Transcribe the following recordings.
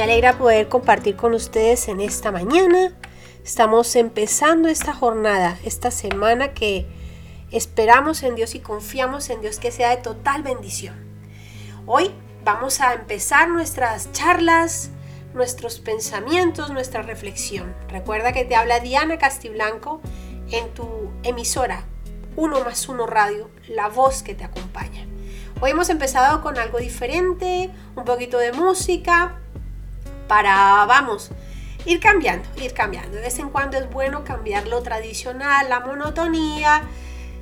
Me alegra poder compartir con ustedes en esta mañana. Estamos empezando esta jornada, esta semana que esperamos en Dios y confiamos en Dios que sea de total bendición. Hoy vamos a empezar nuestras charlas, nuestros pensamientos, nuestra reflexión. Recuerda que te habla Diana Castiblanco en tu emisora 1 más 1 Radio, la voz que te acompaña. Hoy hemos empezado con algo diferente, un poquito de música, para, vamos, ir cambiando, ir cambiando. De vez en cuando es bueno cambiar lo tradicional, la monotonía,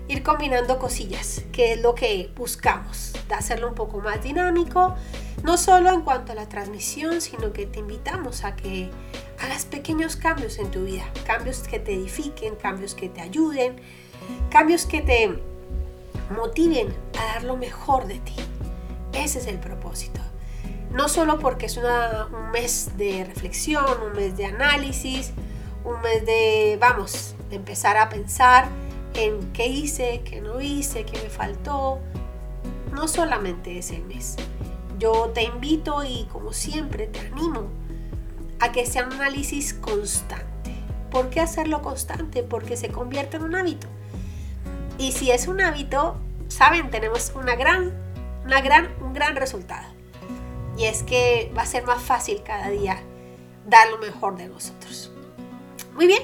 ir combinando cosillas, que es lo que buscamos, de hacerlo un poco más dinámico, no solo en cuanto a la transmisión, sino que te invitamos a que hagas pequeños cambios en tu vida, cambios que te edifiquen, cambios que te ayuden, cambios que te motiven a dar lo mejor de ti. Ese es el propósito. No solo porque es un mes de reflexión, un mes de análisis, un mes de, vamos, de empezar a pensar en qué hice, qué no hice, qué me faltó. No solamente es el mes. Yo te invito y como siempre te animo a que sea un análisis constante. ¿Por qué hacerlo constante? Porque se convierte en un hábito. Y si es un hábito, saben, tenemos una gran, una gran, un gran resultado y es que va a ser más fácil cada día dar lo mejor de nosotros. Muy bien,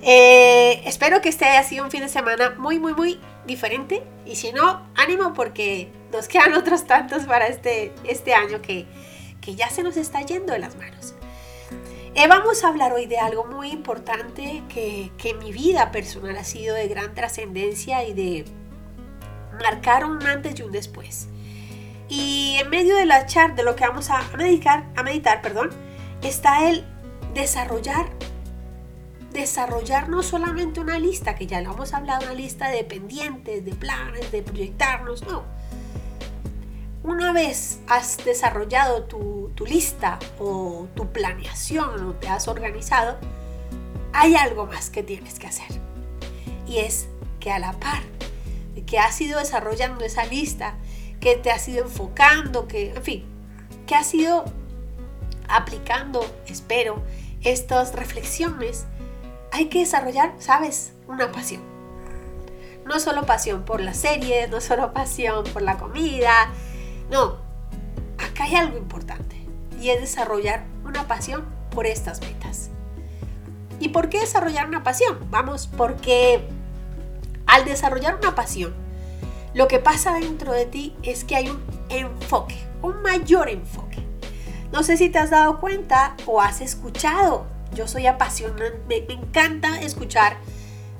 eh, espero que este haya sido un fin de semana muy, muy, muy diferente y si no, ánimo porque nos quedan otros tantos para este, este año que, que ya se nos está yendo de las manos. Eh, vamos a hablar hoy de algo muy importante que, que en mi vida personal ha sido de gran trascendencia y de marcar un antes y un después. Y en medio de la chart, de lo que vamos a meditar, a meditar perdón, está el desarrollar, desarrollar no solamente una lista, que ya lo hemos hablado, una lista de pendientes, de planes, de proyectarnos, no. Una vez has desarrollado tu, tu lista o tu planeación o te has organizado, hay algo más que tienes que hacer. Y es que a la par de que has ido desarrollando esa lista, que te has ido enfocando, que, en fin, que has ido aplicando, espero, estas reflexiones, hay que desarrollar, ¿sabes? Una pasión. No solo pasión por la serie, no solo pasión por la comida, no, acá hay algo importante y es desarrollar una pasión por estas metas. ¿Y por qué desarrollar una pasión? Vamos, porque al desarrollar una pasión, lo que pasa dentro de ti es que hay un enfoque, un mayor enfoque. No sé si te has dado cuenta o has escuchado. Yo soy apasionante, me, encanta escuchar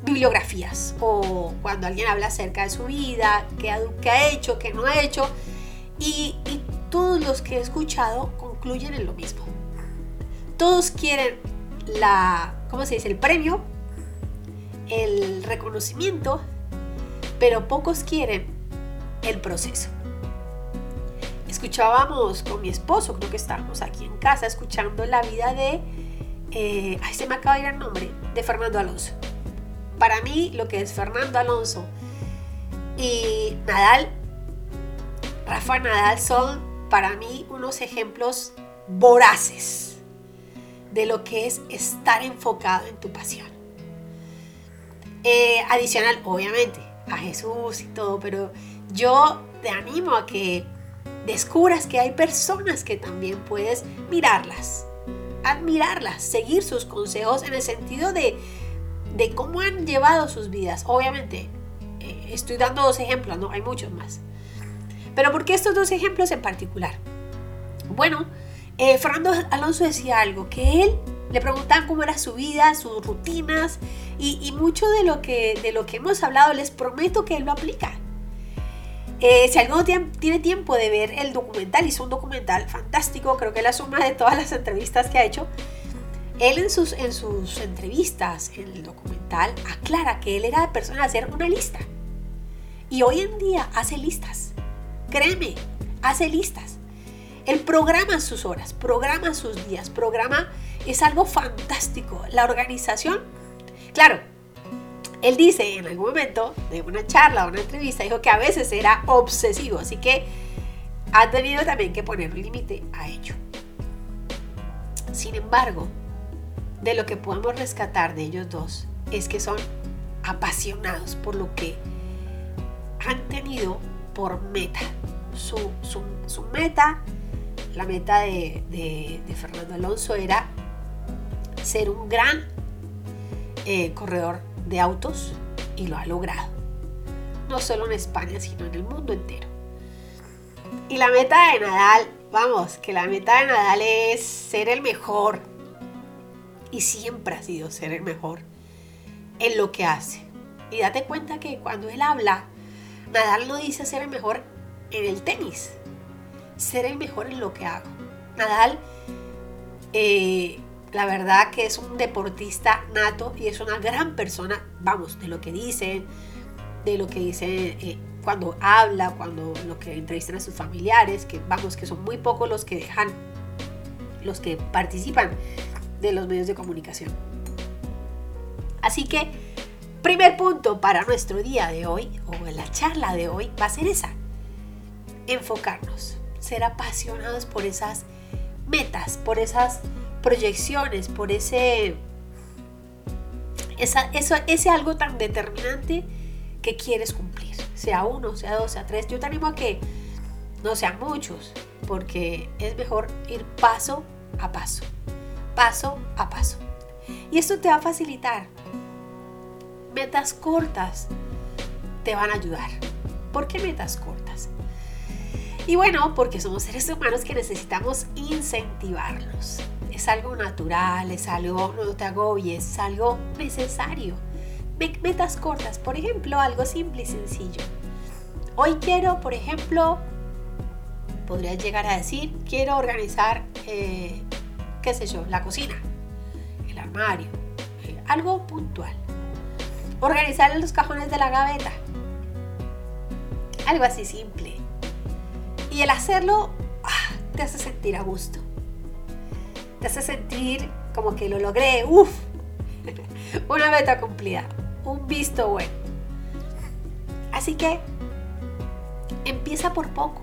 bibliografías o cuando alguien habla acerca de su vida, qué ha, ha hecho, qué no ha hecho. Y, y todos los que he escuchado concluyen en lo mismo. Todos quieren la, ¿cómo se dice? El premio, el reconocimiento, pero pocos quieren el proceso. Escuchábamos con mi esposo, creo que estábamos aquí en casa escuchando la vida de, eh, ay, se me acaba de ir el nombre, de Fernando Alonso. Para mí, lo que es Fernando Alonso y Nadal, Rafa Nadal son para mí unos ejemplos voraces de lo que es estar enfocado en tu pasión. Eh, adicional, obviamente, a Jesús y todo, pero yo te animo a que descubras que hay personas que también puedes mirarlas, admirarlas, seguir sus consejos en el sentido de, de cómo han llevado sus vidas. Obviamente, eh, estoy dando dos ejemplos, no hay muchos más. Pero ¿por qué estos dos ejemplos en particular? Bueno, eh, Fernando Alonso decía algo, que él le preguntaban cómo era su vida, sus rutinas y, mucho de lo, que, de lo que hemos hablado, les prometo que él lo aplica. Eh, si alguno tiene tiempo de ver el documental, hizo un documental fantástico, creo que la suma de todas las entrevistas que ha hecho. Él en sus, en sus entrevistas, en el documental, aclara que él era de persona de hacer una lista. Y hoy en día hace listas. Créeme, hace listas. Él programa sus horas, programa sus días, programa es algo fantástico. La organización, claro, él dice en algún momento de una charla o una entrevista, dijo que a veces era obsesivo, así que ha tenido también que poner un límite a ello. Sin embargo, de lo que podemos rescatar de ellos dos es que son apasionados por lo que han tenido por meta. Su, meta, la meta de, Fernando Alonso era ser un gran eh, corredor de autos y lo ha logrado. No solo en España, sino en el mundo entero. Y la meta de Nadal, vamos, que la meta de Nadal es ser el mejor. Y siempre ha sido ser el mejor en lo que hace. Y date cuenta que cuando él habla, Nadal no dice ser el mejor en el tenis, ser el mejor en lo que hago. Nadal, eh, la verdad que es un deportista nato y es una gran persona, vamos, de lo que dice, de lo que dice eh, cuando habla, cuando lo que entrevistan a sus familiares, que vamos, que son muy pocos los que dejan, los que participan de los medios de comunicación. Así que, primer punto para nuestro día de hoy, o en la charla de hoy, va a ser esa. Enfocarnos, ser apasionados por esas metas, por esas proyecciones, por ese, esa, eso, ese algo tan determinante que quieres cumplir, sea uno, sea dos, sea tres. Yo te animo a que no sean muchos, porque es mejor ir paso a paso, paso a paso. Y esto te va a facilitar. Metas cortas te van a ayudar. ¿Por qué metas cortas? Y bueno, porque somos seres humanos que necesitamos incentivarlos. Es algo natural, es algo, no te agobies, es algo necesario metas cortas, por ejemplo, algo simple y sencillo. Hoy quiero, por ejemplo, podría llegar a decir, quiero organizar, eh, qué sé yo, la cocina, el armario, eh, algo puntual. Organizar los cajones de la gaveta, algo así simple. Y el hacerlo ah, te hace sentir a gusto. Te hace sentir como que lo logré, uff, una meta cumplida un visto bueno. Así que empieza por poco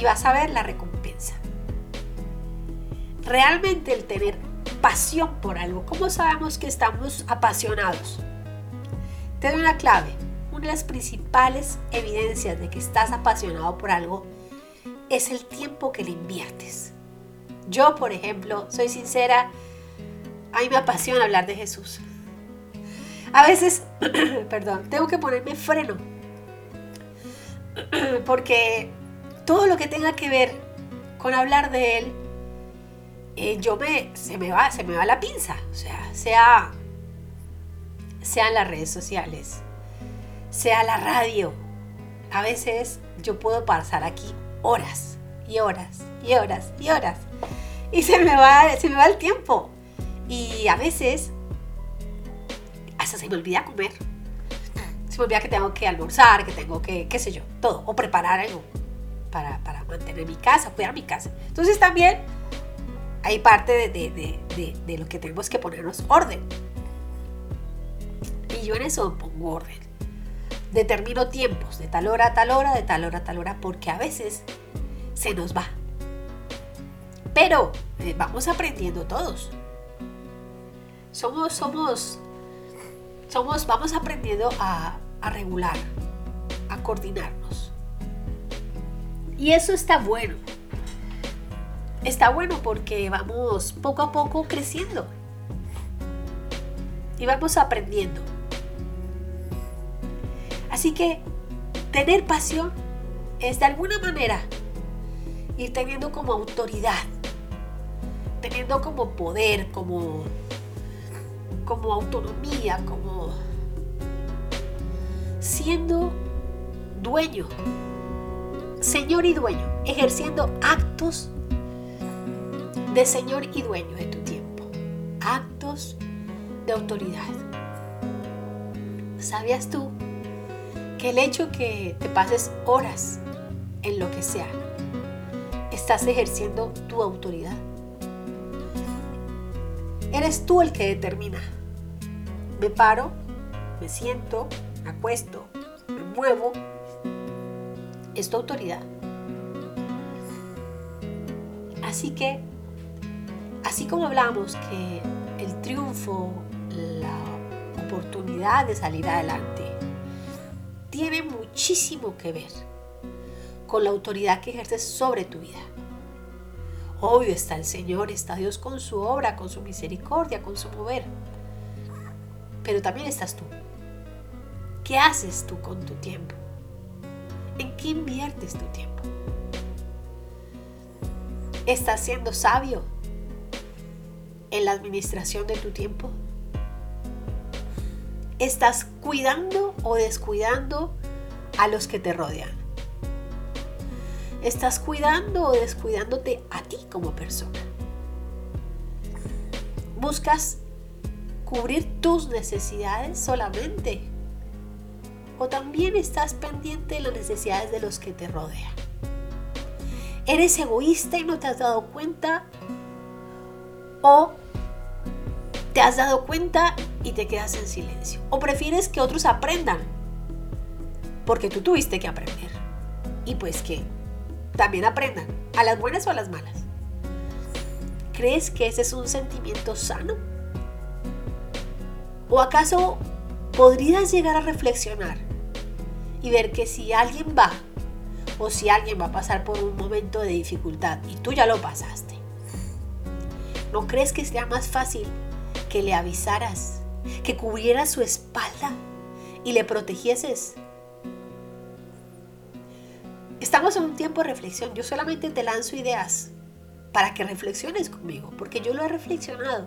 y vas a ver la recompensa. Realmente el tener pasión por algo, ¿cómo sabemos que estamos apasionados? Te doy una clave. Una de las principales evidencias de que estás apasionado por algo es el tiempo que le inviertes. Yo, por ejemplo, soy sincera, a mí me apasiona hablar de Jesús. A veces, perdón, tengo que ponerme freno. Porque todo lo que tenga que ver con hablar de él, eh, yo me, se me va, se me va la pinza. O sea, sea, sea en las redes sociales, sea la radio. A veces yo puedo pasar aquí horas y horas y horas y horas. Y se me va, se me va el tiempo. Y a veces se me olvida comer. Se me olvida que tengo que almorzar, que tengo que, qué sé yo, todo. O preparar algo para, mantener mi casa, cuidar mi casa. Entonces también hay parte de, lo que tenemos que ponernos orden. Y yo en eso pongo orden. Determino tiempos, de tal hora a tal hora, de tal hora a tal hora, porque a veces se nos va. Pero eh, vamos aprendiendo todos. Somos, somos somos, vamos aprendiendo a, a regular, a coordinarnos. Y eso está bueno. Está bueno porque vamos poco a poco creciendo. Y vamos aprendiendo. Así que tener pasión es de alguna manera ir teniendo como autoridad, teniendo como poder, como como autonomía, como siendo dueño, señor y dueño, ejerciendo actos de señor y dueño de tu tiempo, actos de autoridad. ¿Sabías tú que el hecho que te pases horas en lo que sea, estás ejerciendo tu autoridad? Eres tú el que determina me paro, me siento, me acuesto, me muevo. Es tu autoridad. Así que así como hablamos que el triunfo, la oportunidad de salir adelante, tiene muchísimo que ver con la autoridad que ejerces sobre tu vida. Obvio está el Señor, está Dios con su obra, con su misericordia, con su mover. Pero también estás tú. ¿Qué haces tú con tu tiempo? ¿En qué inviertes tu tiempo? ¿Estás siendo sabio en la administración de tu tiempo? ¿Estás cuidando o descuidando a los que te rodean? ¿Estás cuidando o descuidándote a ti como persona? ¿Buscas cubrir tus necesidades solamente? ¿O también estás pendiente de las necesidades de los que te rodean? ¿Eres egoísta y no te has dado cuenta? ¿O te has dado cuenta y te quedas en silencio? ¿O prefieres que otros aprendan? Porque tú tuviste que aprender. Y pues que también aprendan, a las buenas o a las malas. ¿Crees que ese es un sentimiento sano? ¿O acaso podrías llegar a reflexionar y ver que si alguien va o si alguien va a pasar por un momento de dificultad y tú ya lo pasaste, ¿no crees que sea más fácil que le avisaras, que cubrieras su espalda y le protegieses Estamos en un tiempo de reflexión. Yo solamente te lanzo ideas para que reflexiones conmigo, porque yo lo he reflexionado.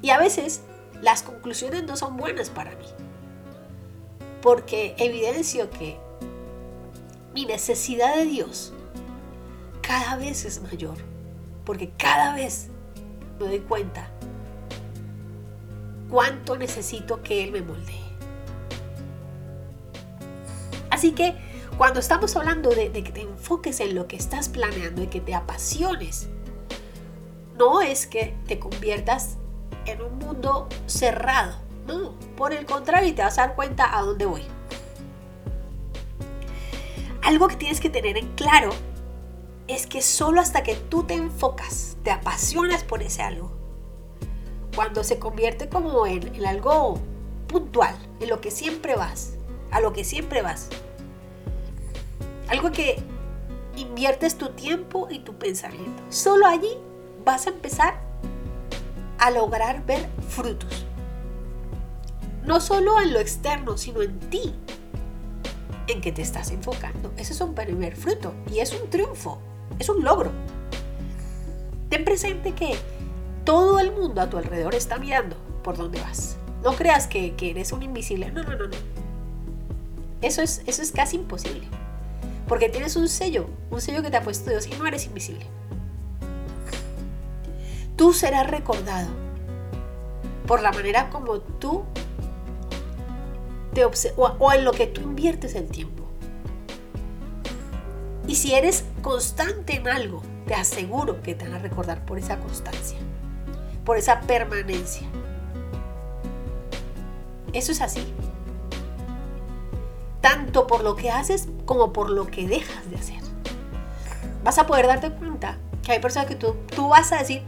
Y a veces las conclusiones no son buenas para mí, porque evidencio que mi necesidad de Dios cada vez es mayor, porque cada vez me doy cuenta cuánto necesito que Él me moldee. Así que cuando estamos hablando de, que te enfoques en lo que estás planeando y que te apasiones, no es que te conviertas en un mundo cerrado. No, por el contrario, te vas a dar cuenta a dónde voy. Algo que tienes que tener en claro es que solo hasta que tú te enfocas, te apasionas por ese algo, cuando se convierte como en algo puntual, en lo que siempre vas, a lo que siempre vas, algo que inviertes tu tiempo y tu pensamiento. Solo allí vas a empezar a lograr ver frutos. No solo en lo externo, sino en ti, en que te estás enfocando. Ese es un primer fruto y es un triunfo, es un logro. Ten presente que todo el mundo a tu alrededor está mirando por dónde vas. No creas que, eres un invisible. No, no, no, no. Eso es, eso es casi imposible. Porque tienes un sello, un sello que te ha puesto Dios y no eres invisible. Tú serás recordado por la manera como tú te o, o en lo que tú inviertes el tiempo. Y si eres constante en algo, te aseguro que te van a recordar por esa constancia, por esa permanencia. Eso es así tanto por lo que haces como por lo que dejas de hacer. Vas a poder darte cuenta que hay personas que tú, tú vas a decir,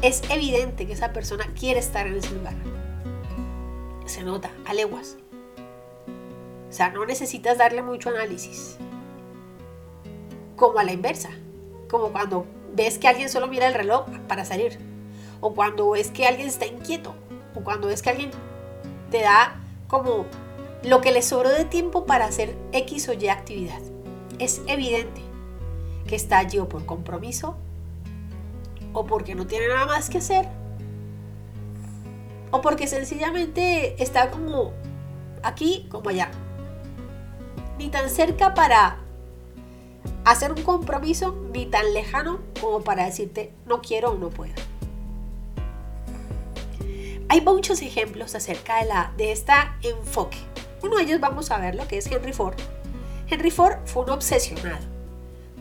es evidente que esa persona quiere estar en ese lugar. Se nota, a leguas. O sea, no necesitas darle mucho análisis. Como a la inversa. Como cuando ves que alguien solo mira el reloj para salir. O cuando ves que alguien está inquieto. O cuando ves que alguien te da como lo que le sobró de tiempo para hacer X o Y actividad. Es evidente que está allí o por compromiso, o porque no tiene nada más que hacer, o porque sencillamente está como aquí como allá. Ni tan cerca para hacer un compromiso, ni tan lejano como para decirte no quiero o no puedo. Hay muchos ejemplos acerca de, la, de este enfoque uno de ellos vamos a ver lo que es Henry Ford. Henry Ford fue un obsesionado.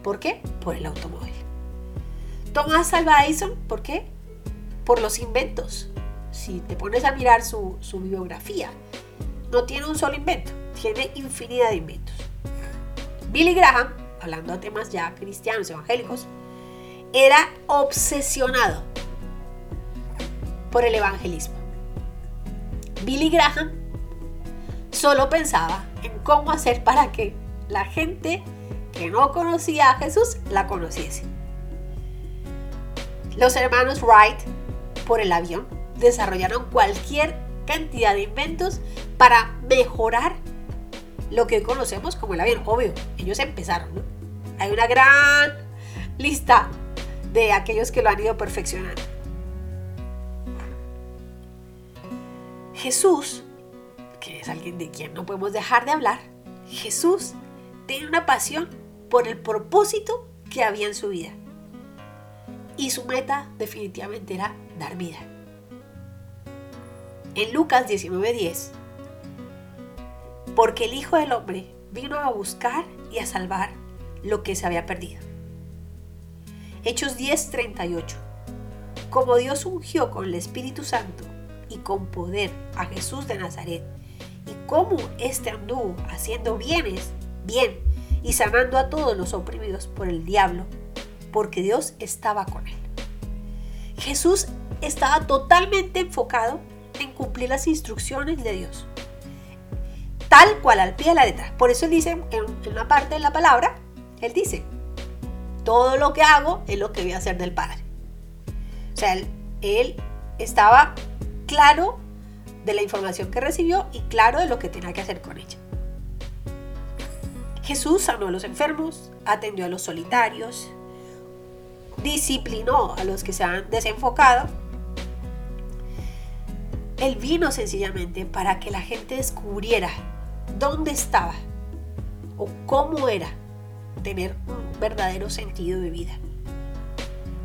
¿Por qué? Por el automóvil. Thomas Alva Edison, ¿por qué? Por los inventos. Si te pones a mirar su, su biografía, no tiene un solo invento, tiene infinidad de inventos. Billy Graham, hablando de temas ya cristianos, evangélicos, era obsesionado por el evangelismo. Billy Graham solo pensaba en cómo hacer para que la gente que no conocía a Jesús la conociese. Los hermanos Wright, por el avión, desarrollaron cualquier cantidad de inventos para mejorar lo que hoy conocemos como el avión. Obvio, ellos empezaron, Hay una gran lista de aquellos que lo han ido perfeccionando. Jesús, es alguien de quien no podemos dejar de hablar, Jesús tiene una pasión por el propósito que había en su vida. Y su meta definitivamente era dar vida. En Lucas 19:10, porque el Hijo del Hombre vino a buscar y a salvar lo que se había perdido. Hechos 10:38, como Dios ungió con el Espíritu Santo y con poder a Jesús de Nazaret, y cómo éste anduvo haciendo bienes, bien, y sanando a todos los oprimidos por el diablo, porque Dios estaba con él. Jesús estaba totalmente enfocado en cumplir las instrucciones de Dios, tal cual al pie de la letra. Por eso él dice en una parte de la palabra, él dice, todo lo que hago es lo que voy a hacer del Padre. O sea, él, él estaba claro de la información que recibió y claro de lo que tenía que hacer con ella. Jesús sanó a los enfermos, atendió a los solitarios, disciplinó a los que se han desenfocado. Él vino sencillamente para que la gente descubriera dónde estaba o cómo era tener un verdadero sentido de vida.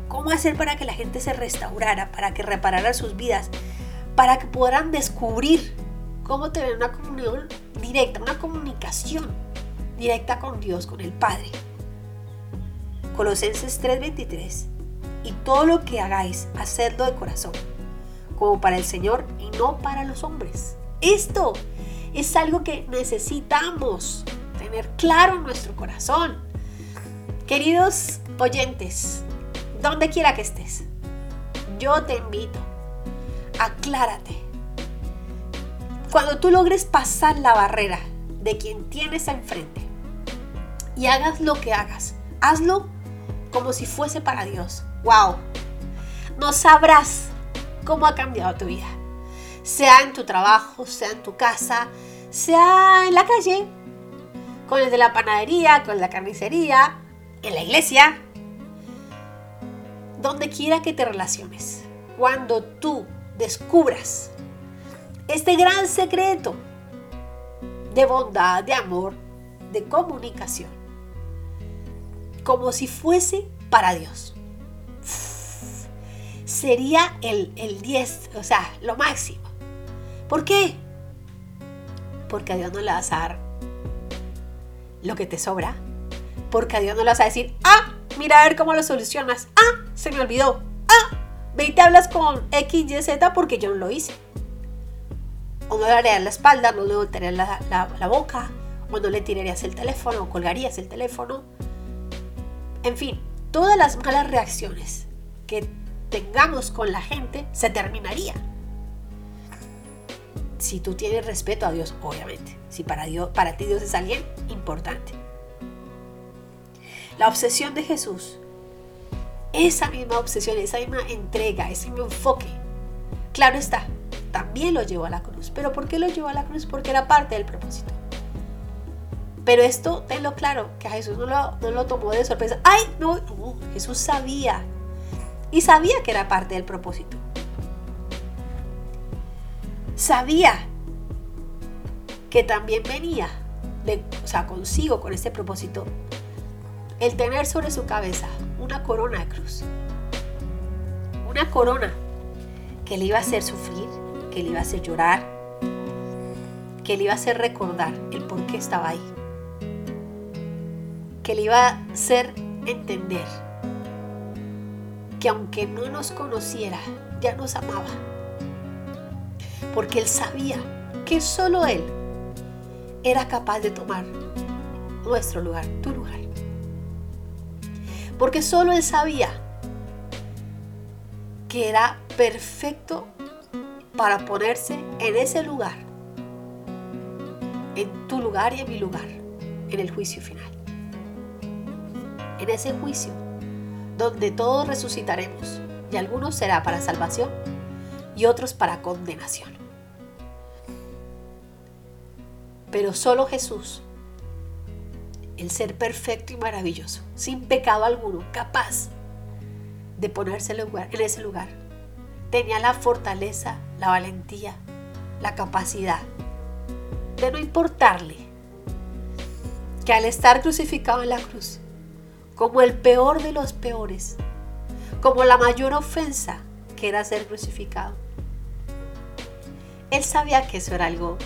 ¿Cómo hacer para que la gente se restaurara, para que reparara sus vidas, para que puedan descubrir cómo tener una comunión directa, una comunicación directa con Dios, con el Padre. Colosenses 3:23. Y todo lo que hagáis, hacedlo de corazón, como para el Señor y no para los hombres. Esto es algo que necesitamos tener claro en nuestro corazón. Queridos oyentes, donde quiera que estés, yo te invito aclárate. Cuando tú logres pasar la barrera de quien tienes enfrente y hagas lo que hagas, hazlo como si fuese para Dios. ¡Wow! No sabrás cómo ha cambiado tu vida. Sea en tu trabajo, sea en tu casa, sea en la calle, con el de la panadería, con la carnicería, en la iglesia, donde quiera que te relaciones. Cuando tú descubras este gran secreto de bondad, de amor, de comunicación, como si fuese para Dios. Sería el, el 10, o sea, lo máximo. ¿Por qué? Porque a Dios no le vas a dar lo que te sobra. Porque a Dios no le vas a decir, ah, mira a ver cómo lo solucionas. Ah, se me olvidó. Ve y te hablas con X, Y, Z porque yo no lo hice. O no le harías la espalda, no le voltearías la, boca, o no le tirarías el teléfono, o colgarías el teléfono. En fin, todas las malas reacciones que tengamos con la gente se terminaría. Si tú tienes respeto a Dios, obviamente. Si para ti Dios es alguien importante. La obsesión de Jesús esa misma obsesión, esa misma entrega, ese mismo enfoque. Claro está, también lo llevó a la cruz. ¿Pero por qué lo llevó a la cruz? Porque era parte del propósito. Pero esto, tenlo claro, que a Jesús no lo, no lo tomó de sorpresa. ¡Ay! No, Jesús sabía. Y sabía que era parte del propósito. Sabía que también venía, o sea, consigo con este propósito, el tener sobre su cabeza una corona de cruz. Una corona que le iba a hacer sufrir, que le iba a hacer llorar, que le iba a hacer recordar el por qué estaba ahí. Que le iba a hacer entender que aunque no nos conociera, ya nos amaba. Porque él sabía que solo él era capaz de tomar nuestro lugar, tu lugar porque solo él sabía que era perfecto para ponerse en ese lugar, en tu lugar y en mi lugar, en el juicio final. En ese juicio, donde todos resucitaremos, y algunos será para salvación y otros para condenación. Pero solo Jesús, el ser perfecto y maravilloso, sin pecado alguno, capaz de ponerse en ese lugar, tenía la fortaleza, la valentía, la capacidad de no importarle que al estar crucificado en la cruz, como el peor de los peores, como la mayor ofensa que era ser crucificado, él sabía que eso era algo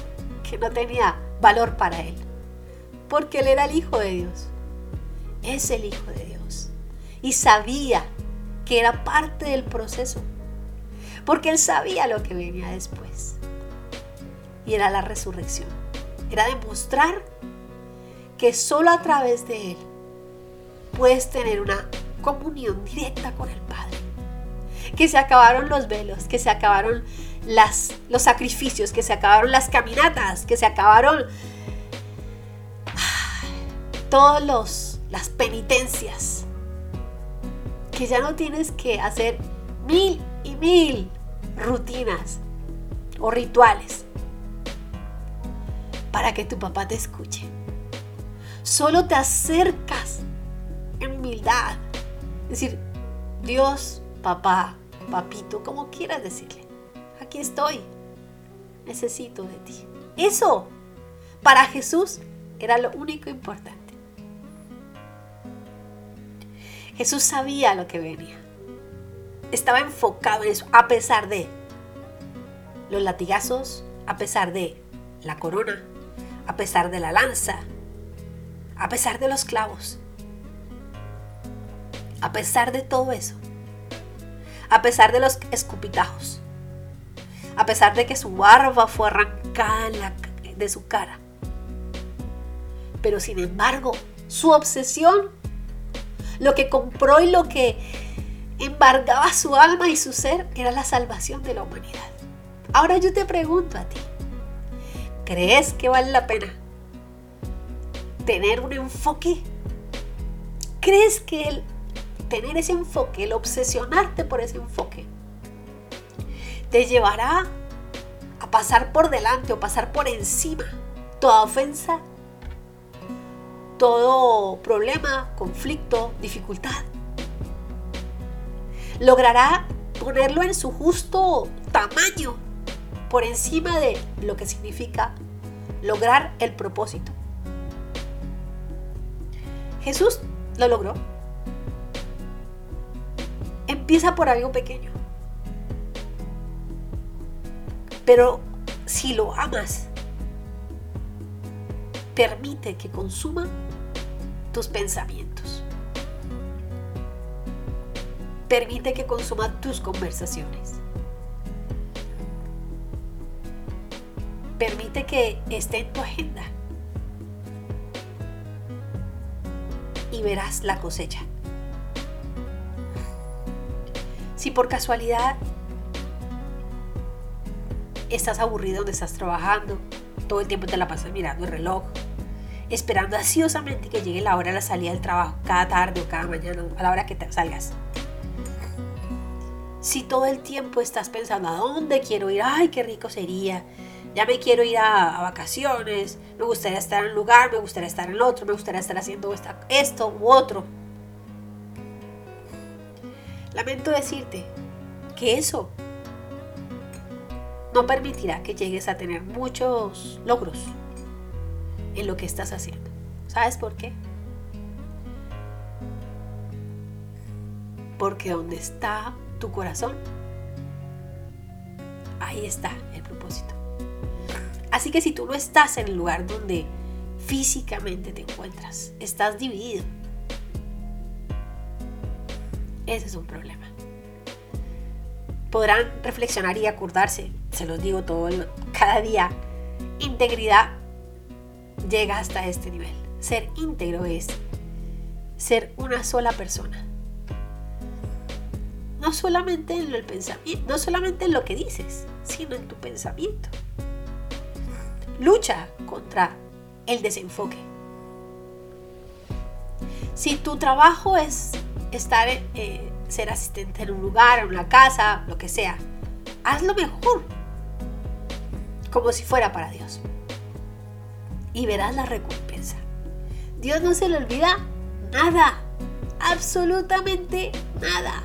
que no tenía valor para él, porque él era el Hijo de Dios, es el Hijo de Dios, y sabía que era parte del proceso, porque él sabía lo que venía después, y era la resurrección, era demostrar que solo a través de él puedes tener una comunión directa con el Padre, que se acabaron los velos, que se acabaron las, los sacrificios, que se acabaron las caminatas, que se acabaron todas las penitencias, que ya no tienes que hacer mil y mil rutinas o rituales para que tu papá te escuche. Solo te acercas en humildad. Es decir, Dios, papá, papito, como quieras decirle aquí estoy, necesito de ti. Eso para Jesús era lo único importante. Jesús sabía lo que venía. Estaba enfocado en eso, a pesar de los latigazos, a pesar de la corona, a pesar de la lanza, a pesar de los clavos, a pesar de todo eso, a pesar de los escupitajos, a pesar de que su barba fue arrancada de su cara. Pero sin embargo, su obsesión, lo que compró y lo que embargaba su alma y su ser, era la salvación de la humanidad. Ahora yo te pregunto a ti, ¿crees que vale la pena tener un enfoque? ¿Crees que el tener ese enfoque, el obsesionarte por ese enfoque, te llevará a pasar por delante o pasar por encima toda ofensa, todo problema, conflicto, dificultad. Logrará ponerlo en su justo tamaño por encima de lo que significa lograr el propósito. Jesús lo logró. Empieza por algo pequeño. Pero si lo amas, permite que consuma tus pensamientos. Permite que consuma tus conversaciones. Permite que esté en tu agenda. Y verás la cosecha. Si por casualidad estás aburrido donde estás trabajando, todo el tiempo te la pasas mirando el reloj, esperando ansiosamente que llegue la hora de la salida del trabajo, cada tarde o cada mañana, a la hora que te salgas. Si todo el tiempo estás pensando a dónde quiero ir, ay, qué rico sería, ya me quiero ir a, vacaciones, me gustaría estar en un lugar, me gustaría estar en otro, me gustaría estar haciendo esto u otro. Lamento decirte que eso no permitirá que llegues a tener muchos logros en lo que estás haciendo. ¿Sabes por qué? Porque donde está tu corazón, ahí está el propósito. Así que si tú no estás en el lugar donde físicamente te encuentras, estás dividido, ese es un problema. Podrán reflexionar y acordarse se los digo todo cada día, integridad llega hasta este nivel. Ser íntegro es ser una sola persona. No solamente en el pensamiento, no solamente en lo que dices, sino en tu pensamiento. Lucha contra el desenfoque. Si tu trabajo es estar, eh, ser asistente en un lugar, en una casa, lo que sea, hazlo mejor, como si fuera para Dios. Y verás la recompensa. Dios no se le olvida nada, absolutamente nada.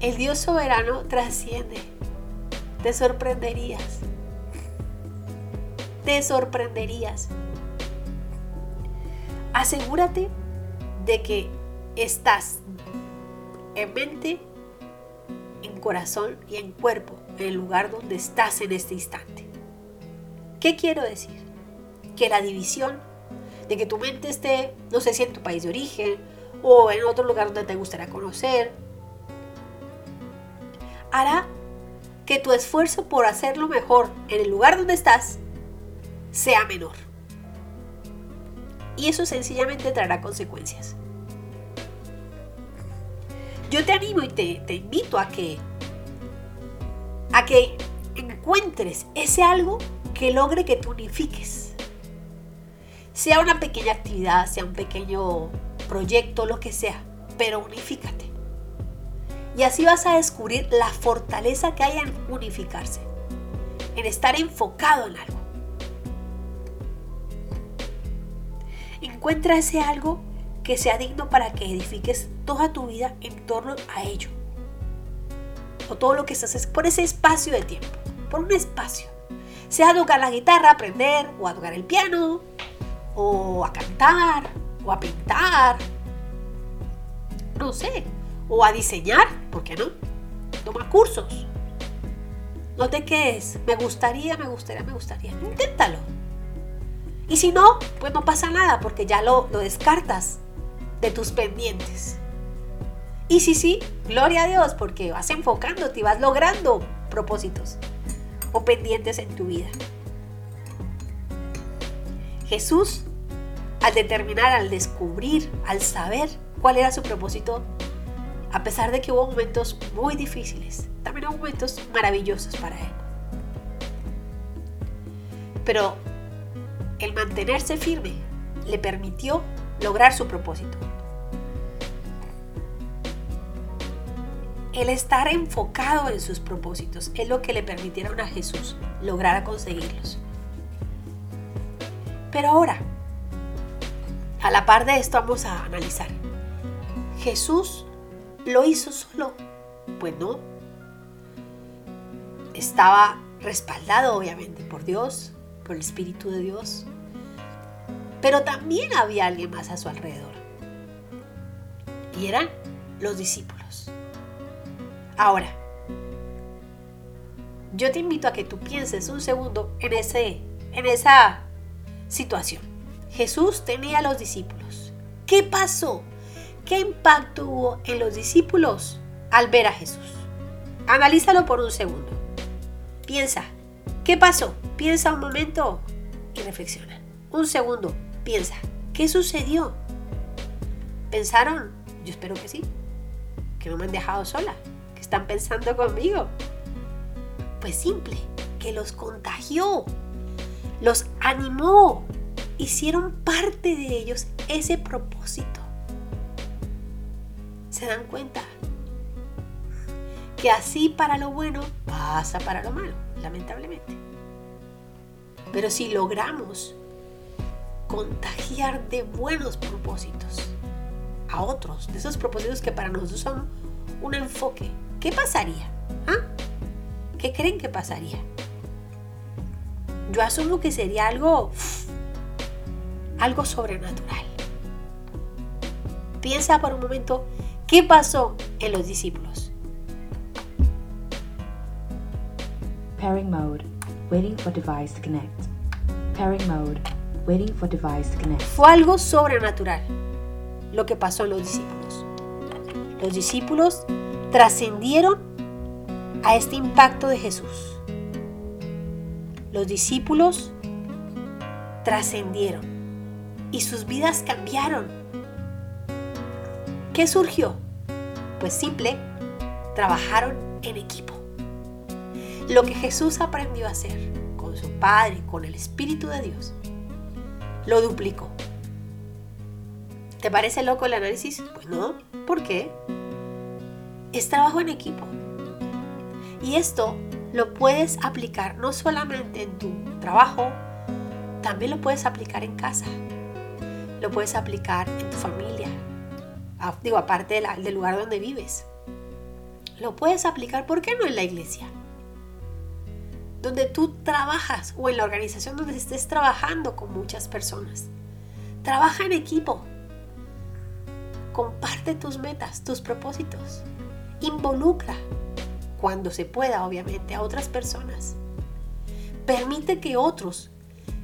El Dios soberano trasciende. Te sorprenderías. Te sorprenderías. Asegúrate de que estás en mente, en corazón y en cuerpo en el lugar donde estás en este instante. ¿Qué quiero decir? Que la división de que tu mente esté, no sé si en tu país de origen o en otro lugar donde te gustaría conocer, hará que tu esfuerzo por hacerlo mejor en el lugar donde estás sea menor. Y eso sencillamente traerá consecuencias. Yo te animo y te, te invito a que, a que encuentres ese algo que logre que te unifiques. Sea una pequeña actividad, sea un pequeño proyecto, lo que sea, pero unifícate. Y así vas a descubrir la fortaleza que hay en unificarse, en estar enfocado en algo. Encuentra ese algo que sea digno para que edifiques toda tu vida en torno a ello. O todo lo que estás por ese espacio de tiempo, por un espacio. Sea a tocar la guitarra, aprender, o a tocar el piano, o a cantar, o a pintar. No sé, o a diseñar, ¿por qué no? Toma cursos. No te quedes, me gustaría, me gustaría, me gustaría. Inténtalo. Y si no, pues no pasa nada porque ya lo, lo descartas de tus pendientes. Y si sí, gloria a Dios porque vas enfocándote y vas logrando propósitos o pendientes en tu vida. Jesús, al determinar, al descubrir, al saber cuál era su propósito, a pesar de que hubo momentos muy difíciles, también hubo momentos maravillosos para él. Pero el mantenerse firme le permitió lograr su propósito. El estar enfocado en sus propósitos es lo que le permitieron a Jesús lograr conseguirlos. Pero ahora, a la par de esto vamos a analizar. Jesús ¿Lo hizo solo? Pues no. Estaba respaldado obviamente por Dios, por el Espíritu de Dios. Pero también había alguien más a su alrededor. Y eran los discípulos. Ahora, yo te invito a que tú pienses un segundo en, ese, en esa situación. Jesús tenía a los discípulos. ¿Qué pasó? ¿Qué impacto hubo en los discípulos al ver a Jesús? Analízalo por un segundo. Piensa, ¿qué pasó? Piensa un momento y reflexiona. Un segundo, piensa, ¿qué sucedió? ¿Pensaron? Yo espero que sí. Que no me han dejado sola. Están pensando conmigo. Pues simple, que los contagió. Los animó. Hicieron parte de ellos ese propósito se dan cuenta que así para lo bueno pasa para lo malo, lamentablemente. Pero si logramos contagiar de buenos propósitos a otros, de esos propósitos que para nosotros son un enfoque, ¿qué pasaría? ¿Ah? ¿Qué creen que pasaría? Yo asumo que sería algo, algo sobrenatural. Piensa por un momento ¿Qué pasó en los discípulos? Pairing mode. Waiting for device to connect. Pairing mode. Waiting for device to connect. Fue algo sobrenatural lo que pasó en los discípulos. Los discípulos trascendieron a este impacto de Jesús. Los discípulos trascendieron y sus vidas cambiaron. ¿Qué surgió? Pues simple, trabajaron en equipo. Lo que Jesús aprendió a hacer con su Padre, con el Espíritu de Dios, lo duplicó. ¿Te parece loco el análisis? Pues no. ¿Por qué? Es trabajo en equipo. Y esto lo puedes aplicar no solamente en tu trabajo, también lo puedes aplicar en casa. Lo puedes aplicar en tu familia. Digo, aparte del lugar donde vives. Lo puedes aplicar, ¿por qué no en la iglesia? Donde tú trabajas o en la organización donde estés trabajando con muchas personas. Trabaja en equipo. Comparte tus metas, tus propósitos. Involucra cuando se pueda, obviamente, a otras personas. Permite que otros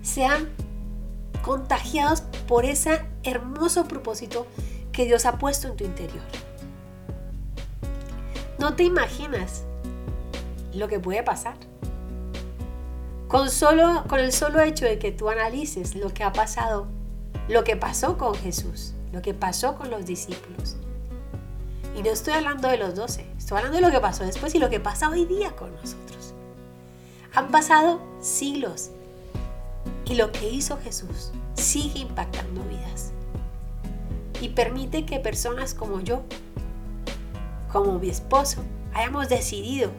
sean contagiados por ese hermoso propósito que Dios ha puesto en tu interior. No te imaginas lo que puede pasar. Con, solo, con el solo hecho de que tú analices lo que ha pasado, lo que pasó con Jesús, lo que pasó con los discípulos, y no estoy hablando de los doce, estoy hablando de lo que pasó después y lo que pasa hoy día con nosotros. Han pasado siglos y lo que hizo Jesús sigue impactando vidas. Y permite que personas como yo, como mi esposo, hayamos decidido,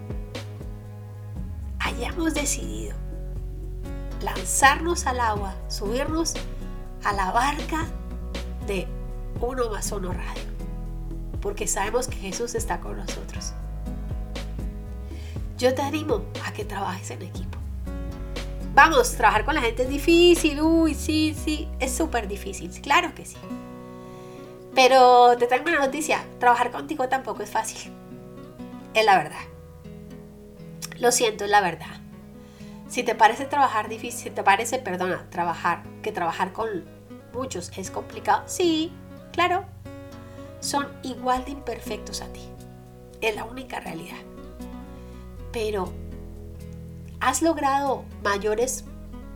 hayamos decidido lanzarnos al agua, subirnos a la barca de Uno más Uno Radio porque sabemos que Jesús está con nosotros. Yo te animo a que trabajes en equipo. Vamos, trabajar con la gente es difícil, uy, sí, sí, es súper difícil, claro que sí. Pero te traigo una noticia, trabajar contigo tampoco es fácil. Es la verdad. Lo siento, es la verdad. Si te parece trabajar difícil, si te parece, perdona, trabajar, que trabajar con muchos es complicado, sí, claro, son igual de imperfectos a ti. Es la única realidad. Pero, ¿has logrado mayores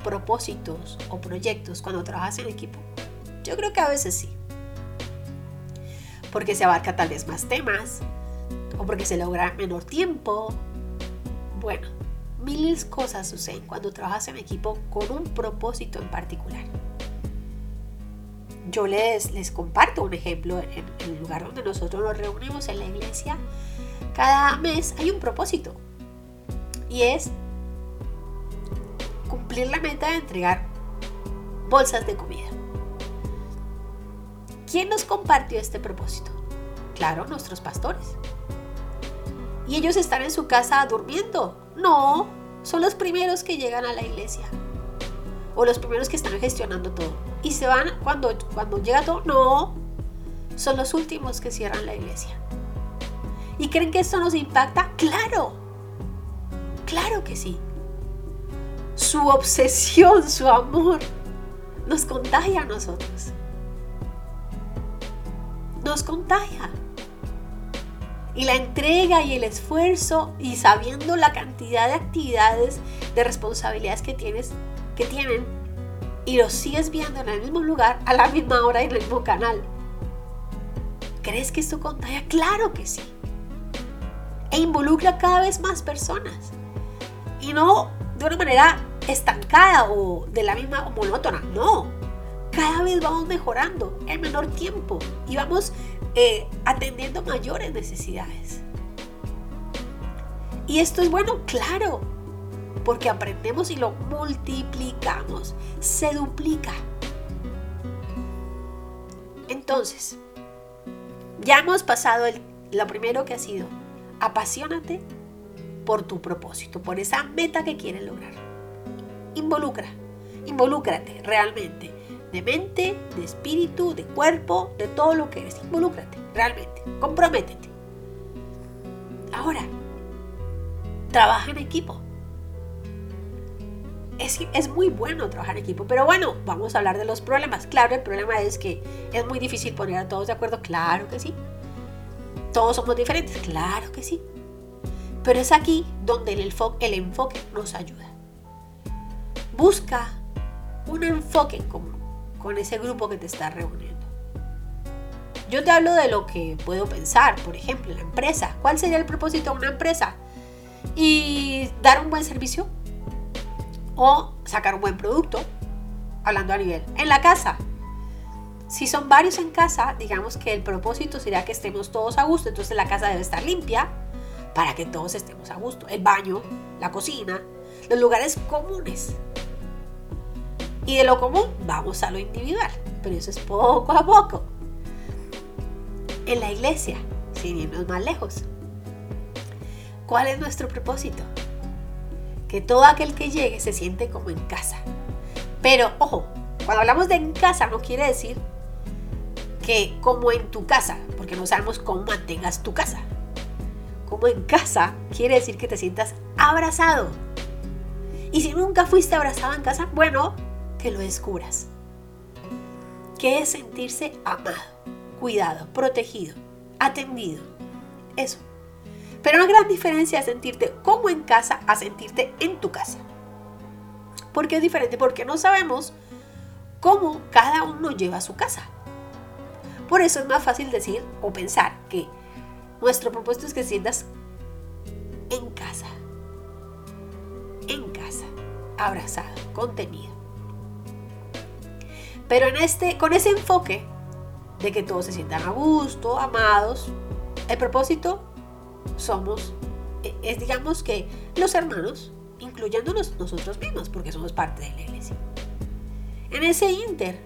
propósitos o proyectos cuando trabajas en equipo? Yo creo que a veces sí. Porque se abarca tal vez más temas o porque se logra menor tiempo. Bueno, miles cosas suceden cuando trabajas en equipo con un propósito en particular yo les, les comparto un ejemplo en, el lugar donde nosotros nos reunimos en la iglesia. Cada mes hay un propósito y es cumplir la meta de entregar bolsas de comida. ¿Quién nos compartió este propósito? Claro, nuestros pastores. ¿Y ellos están en su casa durmiendo? No, son los primeros que llegan a la iglesia o los primeros que están gestionando todo. Y se van cuando, cuando llega todo. No, son los últimos que cierran la iglesia. ¿Y creen que esto nos impacta? Claro, claro que sí. Su obsesión, su amor, nos contagia a nosotros. Nos contagia. Y la entrega y el esfuerzo y sabiendo la cantidad de actividades, de responsabilidades que tienes, que tienen y los sigues viendo en el mismo lugar, a la misma hora y en el mismo canal. ¿Crees que esto contagia? Claro que sí. E involucra cada vez más personas. Y no de una manera estancada o de la misma o monótona. No. Cada vez vamos mejorando en menor tiempo y vamos eh, atendiendo mayores necesidades. ¿Y esto es bueno? Claro porque aprendemos y lo multiplicamos, se duplica. Entonces, ya hemos pasado el, lo primero que ha sido, apasionate por tu propósito, por esa meta que quieres lograr. Involucra, involúcrate realmente, de mente, de espíritu, de cuerpo, de todo lo que eres. Involúcrate, realmente, comprométete. Ahora, trabaja en equipo es, muy bueno trabajar en equipo. Pero bueno, vamos a hablar de los problemas. Claro, el problema es que es muy difícil poner a todos de acuerdo. Claro que sí. Todos somos diferentes. Claro que sí. Pero es aquí donde el enfoque nos ayuda. Busca un enfoque en común con ese grupo que te está reuniendo. Yo te hablo de lo que puedo pensar, por ejemplo, la empresa. ¿Cuál sería el propósito de una empresa? Y dar un buen servicio o sacar un buen producto, hablando a nivel. En la casa, si son varios en casa, digamos que el propósito sería que estemos todos a gusto, entonces la casa debe estar limpia para que todos estemos a gusto. El baño, la cocina, los lugares comunes. Y de lo común vamos a lo individual, pero eso es poco a poco. En la iglesia, sin irnos más lejos. ¿Cuál es nuestro propósito? Que todo aquel que llegue se siente como en casa. Pero ojo, cuando hablamos de en casa no quiere decir que como en tu casa, porque no sabemos cómo mantengas tu casa. Como en casa quiere decir que te sientas abrazado. Y si nunca fuiste abrazado en casa, bueno, que lo descubras. Que es sentirse amado, cuidado, protegido, atendido. Eso. Pero una gran diferencia es sentirte como en casa a sentirte en tu casa. ¿Por qué es diferente? Porque no sabemos cómo cada uno lleva su casa. Por eso es más fácil decir o pensar que nuestro propósito es que sientas en casa. En casa, abrazado, contenido. Pero en este, con ese enfoque de que todos se sientan a gusto, amados, el propósito somos, e, es digamos que los hermanos, incluyéndonos nosotros mismos, porque somos parte de la iglesia. En ese inter,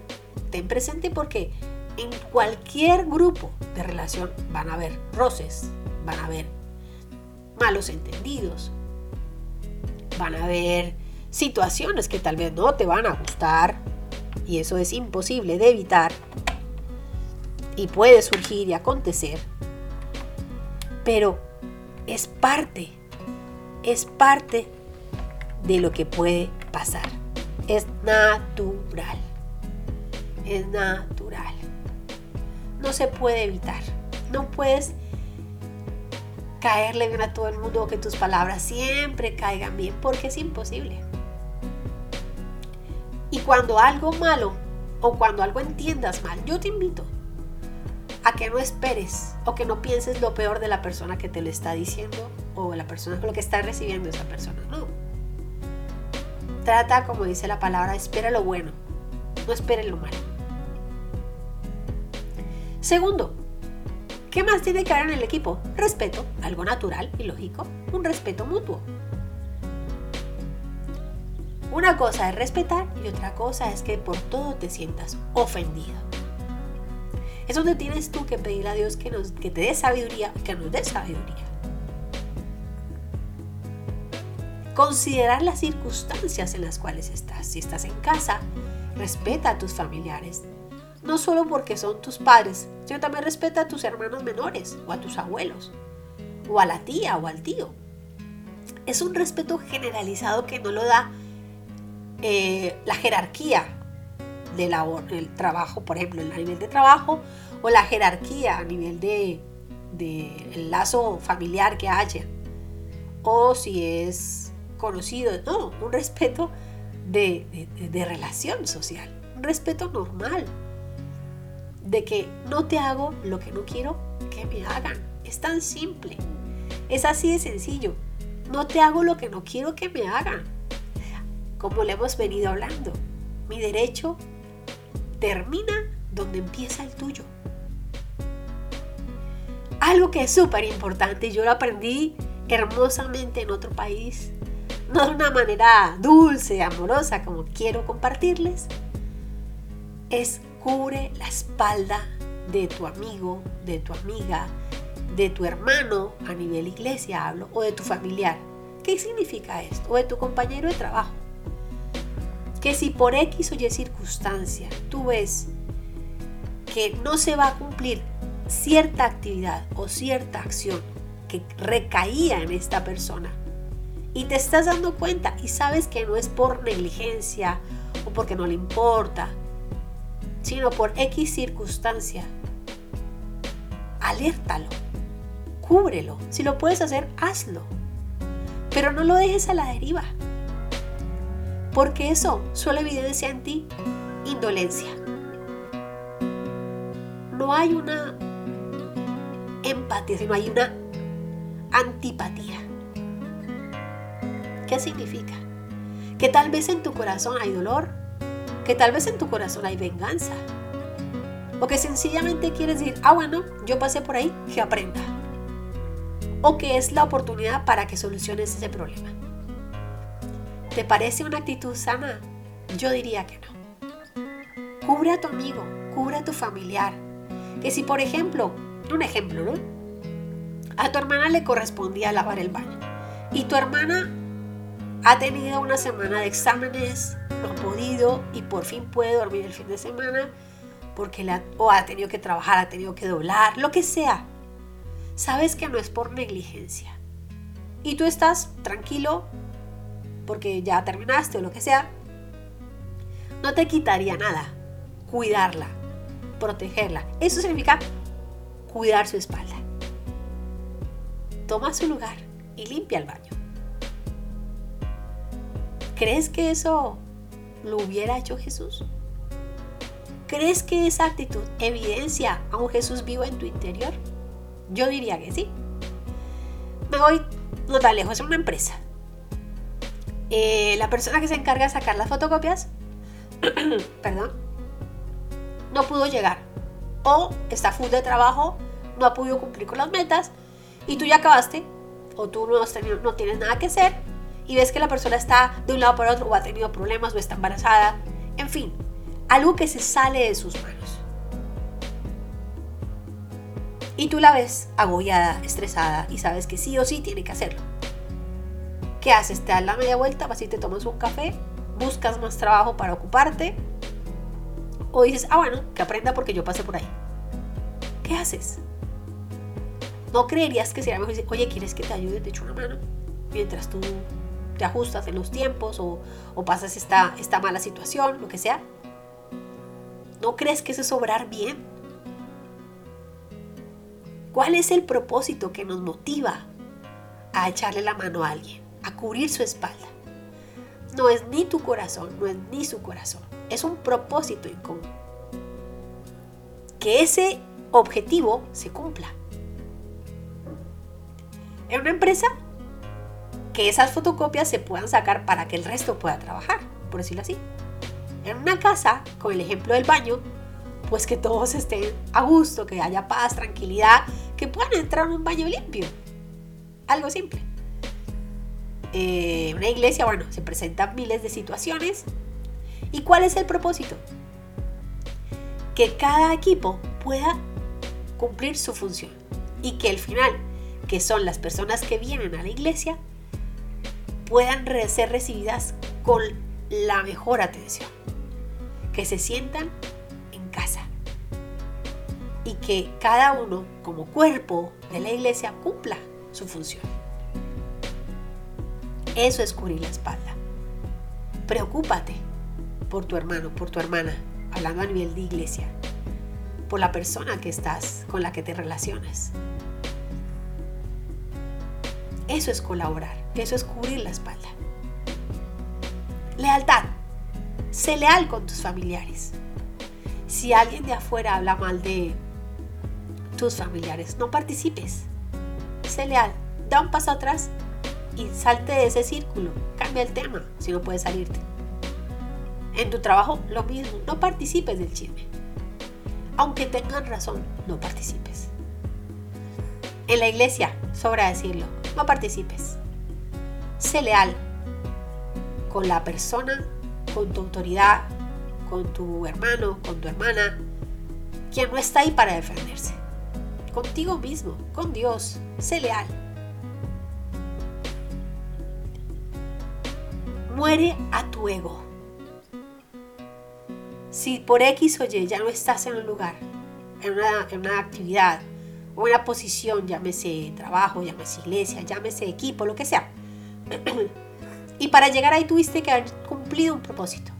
ten presente porque en cualquier grupo de relación van a haber roces, van a haber malos entendidos, van a haber situaciones que tal vez no te van a gustar y eso es imposible de evitar y puede surgir y acontecer, pero es parte, es parte de lo que puede pasar. Es natural, es natural no se puede evitar. No puedes caerle bien a todo el mundo o que tus palabras siempre caigan bien, porque es imposible. Y cuando algo malo o cuando algo entiendas mal, yo te invito a que no esperes o que no pienses lo peor de la persona que te lo está diciendo o la persona lo que está recibiendo esa persona. No. Trata, como dice la palabra, espera lo bueno, no espere lo malo. Segundo, ¿qué más tiene que haber en el equipo? Respeto, algo natural y lógico, un respeto mutuo. Una cosa es respetar y otra cosa es que por todo te sientas ofendido. Es donde tienes tú que pedir a Dios que, nos, que te dé sabiduría, que nos dé sabiduría. Considerar las circunstancias en las cuales estás. Si estás en casa, respeta a tus familiares, no solo porque son tus padres, sino también respeta a tus hermanos menores o a tus abuelos, o a la tía o al tío. Es un respeto generalizado que no lo da eh, la jerarquía de del trabajo, por ejemplo, el nivel de trabajo, o la jerarquía a nivel de, el lazo familiar que haya, o si es conocido, no, un respeto de, de relación social, un respeto normal, de que no te hago lo que no quiero que me hagan. Es tan simple. Es así de sencillo. No te hago lo que no quiero que me hagan. Como le hemos venido hablando, mi derecho termina donde empieza el tuyo. Algo que es súper importante, yo lo aprendí hermosamente en otro país, no de una manera dulce, amorosa como quiero compartirles, es cubre la espalda de tu amigo, de tu amiga, de tu hermano a nivel iglesia hablo, o de tu familiar. ¿Qué significa esto? O de tu compañero de trabajo. Que si por X o Y circunstancia tú ves que no se va a cumplir cierta actividad o cierta acción que recaía en esta persona y te estás dando cuenta y sabes que no es por negligencia o porque no le importa sino por X circunstancia. Alértalo, cúbrelo. Si lo puedes hacer, hazlo. Pero no lo dejes a la deriva. Porque eso solo evidencia en ti indolencia. No hay una empatía, sino hay una antipatía. ¿Qué significa? Que tal vez en tu corazón hay dolor, que tal vez en tu corazón hay venganza, o que sencillamente quieres decir, ah bueno, yo pasé por ahí, que aprenda, o que es la oportunidad para que soluciones ese problema. ¿Te parece una actitud sana? Yo diría que no. Cubre a tu amigo, cubre a tu familiar. Que si, por ejemplo, un ejemplo, ¿no? A tu hermana le correspondía lavar el baño y tu hermana ha tenido una semana de exámenes, no ha podido y por fin puede dormir el fin de semana porque la, o ha tenido que trabajar, ha tenido que doblar, lo que sea. Sabes que no es por negligencia. Y tú estás tranquilo porque ya terminaste o lo que sea. No te quitaría nada cuidarla, protegerla. Eso significa cuidar su espalda. Toma su lugar y limpia el baño. ¿Crees que eso lo hubiera hecho Jesús? ¿Crees que esa actitud evidencia a un Jesús vivo en tu interior? Yo diría que sí. Me voy no tan lejos, es una empresa. Eh, la persona que se encarga de sacar las fotocopias, perdón, no pudo llegar. O está full de trabajo, no ha podido cumplir con las metas y tú ya acabaste o tú no, has tenido, no tienes nada que hacer y ves que la persona está de un lado para otro o ha tenido problemas o está embarazada. En fin, algo que se sale de sus manos. Y tú la ves agobiada, estresada y sabes que sí o sí tiene que hacerlo. ¿Qué haces? Te das la media vuelta, vas y te tomas un café, buscas más trabajo para ocuparte o dices, ah, bueno, que aprenda porque yo pasé por ahí. ¿Qué haces? ¿No creerías que sería mejor decir, oye, ¿quieres que te ayude? Te echo una mano. Mientras tú te ajustas en los tiempos o, pasas esta, esta mala situación, lo que sea. ¿No crees que eso es obrar bien? ¿Cuál es el propósito que nos motiva a echarle la mano a alguien, a cubrir su espalda? No es ni tu corazón, no es ni su corazón es un propósito en común. Que ese objetivo se cumpla. En una empresa, que esas fotocopias se puedan sacar para que el resto pueda trabajar, por decirlo así. En una casa, con el ejemplo del baño, pues que todos estén a gusto, que haya paz, tranquilidad, que puedan entrar en un baño limpio. Algo simple. En una iglesia, bueno, se presentan miles de situaciones ¿Y cuál es el propósito? Que cada equipo pueda cumplir su función y que al final, que son las personas que vienen a la iglesia, puedan ser recibidas con la mejor atención, que se sientan en casa y que cada uno como cuerpo de la iglesia cumpla su función. Eso es cubrir la espalda. Preocúpate por tu hermano, por tu hermana, hablando a nivel de iglesia, por la persona que estás, con la que te relacionas. Eso es colaborar, eso es cubrir la espalda. Lealtad. Sé leal con tus familiares. Si alguien de afuera habla mal de tus familiares, no participes. Sé leal. Da un paso atrás y salte de ese círculo. Cambia el tema si no puedes salirte. En tu trabajo lo mismo, no participes del chisme. Aunque tengan razón, no participes. En la iglesia, sobra decirlo, no participes. Sé leal con la persona, con tu autoridad, con tu hermano, con tu hermana, quien no está ahí para defenderse. Contigo mismo, con Dios, sé leal. Muere a tu ego. Si por X o Y ya no estás en un lugar, en una, actividad o en una posición, llámese trabajo, llámese iglesia, llámese equipo, lo que sea, y para llegar ahí tuviste que haber cumplido un propósito.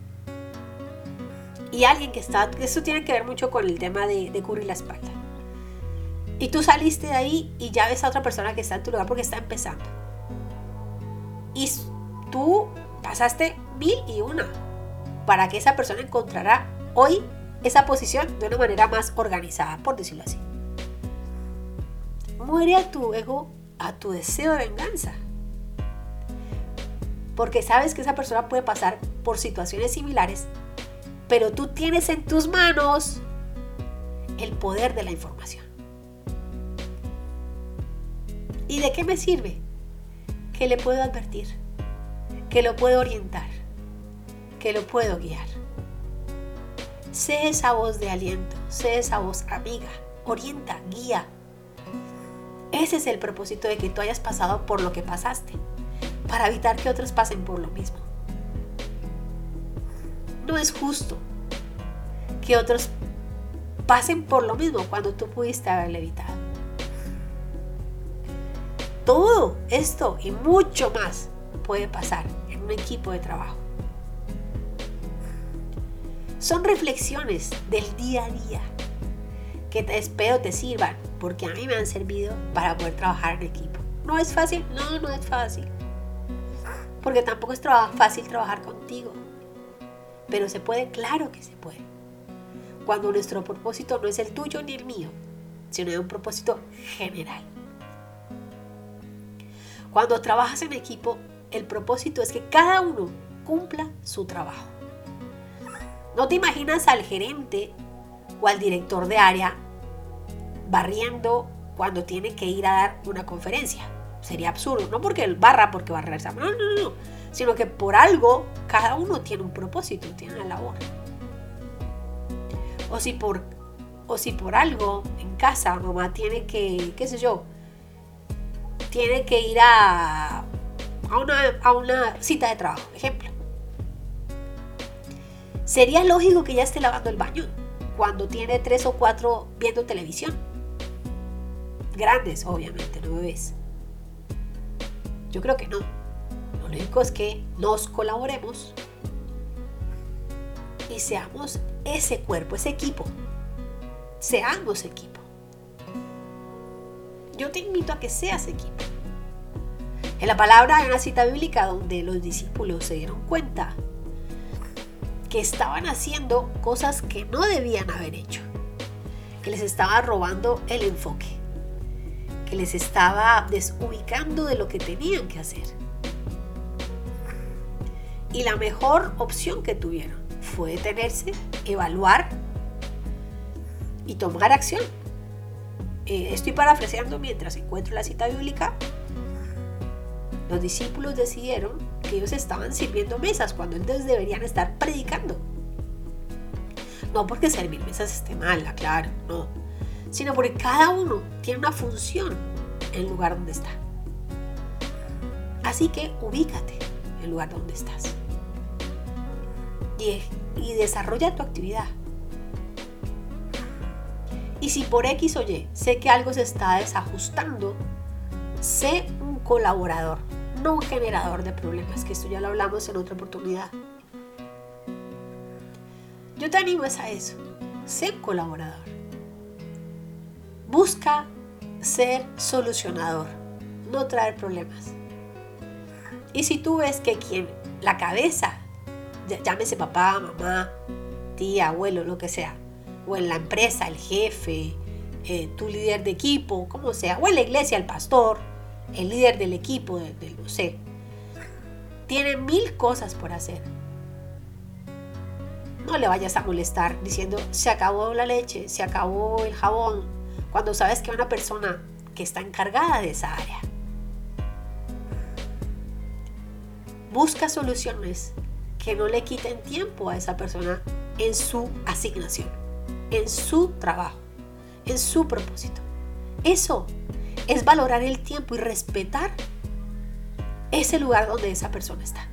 Y alguien que está, eso tiene que ver mucho con el tema de, de cubrir la espalda. Y tú saliste de ahí y ya ves a otra persona que está en tu lugar porque está empezando. Y tú pasaste mil y una para que esa persona encontrara hoy esa posición de una manera más organizada, por decirlo así. Muere a tu ego, a tu deseo de venganza. Porque sabes que esa persona puede pasar por situaciones similares, pero tú tienes en tus manos el poder de la información. ¿Y de qué me sirve? Que le puedo advertir, que lo puedo orientar, que lo puedo guiar. Sé esa voz de aliento, sé esa voz amiga, orienta, guía. Ese es el propósito de que tú hayas pasado por lo que pasaste, para evitar que otros pasen por lo mismo. No es justo que otros pasen por lo mismo cuando tú pudiste haberle evitado. Todo esto y mucho más puede pasar en un equipo de trabajo. Son reflexiones del día a día que te espero te sirvan porque a mí me han servido para poder trabajar en equipo. ¿No es fácil? No, no es fácil. Porque tampoco es fácil trabajar contigo. Pero se puede, claro que se puede. Cuando nuestro propósito no es el tuyo ni el mío, sino es un propósito general. Cuando trabajas en equipo, el propósito es que cada uno cumpla su trabajo. No te imaginas al gerente o al director de área barriendo cuando tiene que ir a dar una conferencia. Sería absurdo, no porque él barra porque va a regresar, no, no, no, sino que por algo cada uno tiene un propósito, tiene una labor. O si por, o si por algo en casa mamá tiene que, qué sé yo, tiene que ir a, a, una, a una cita de trabajo, ejemplo. Sería lógico que ya esté lavando el baño cuando tiene tres o cuatro viendo televisión. Grandes, obviamente, no bebés. Yo creo que no. Lo único es que nos colaboremos y seamos ese cuerpo, ese equipo. Seamos equipo. Yo te invito a que seas equipo. En la palabra hay una cita bíblica donde los discípulos se dieron cuenta que estaban haciendo cosas que no debían haber hecho, que les estaba robando el enfoque, que les estaba desubicando de lo que tenían que hacer. Y la mejor opción que tuvieron fue detenerse, evaluar y tomar acción. Eh, estoy parafraseando mientras encuentro la cita bíblica. Los discípulos decidieron que ellos estaban sirviendo mesas cuando entonces deberían estar predicando. No porque servir mesas esté mal, claro, no. Sino porque cada uno tiene una función en el lugar donde está. Así que ubícate en el lugar donde estás. Y, y desarrolla tu actividad. Y si por X o Y sé que algo se está desajustando, sé un colaborador no generador de problemas, que esto ya lo hablamos en otra oportunidad. Yo te animo a eso, sé colaborador. Busca ser solucionador, no traer problemas. Y si tú ves que quien, la cabeza, llámese papá, mamá, tía, abuelo, lo que sea, o en la empresa, el jefe, eh, tu líder de equipo, como sea, o en la iglesia, el pastor, el líder del equipo, del, no sé, tiene mil cosas por hacer. No le vayas a molestar diciendo, se acabó la leche, se acabó el jabón, cuando sabes que una persona que está encargada de esa área. Busca soluciones que no le quiten tiempo a esa persona en su asignación, en su trabajo, en su propósito. Eso es valorar el tiempo y respetar ese lugar donde esa persona está.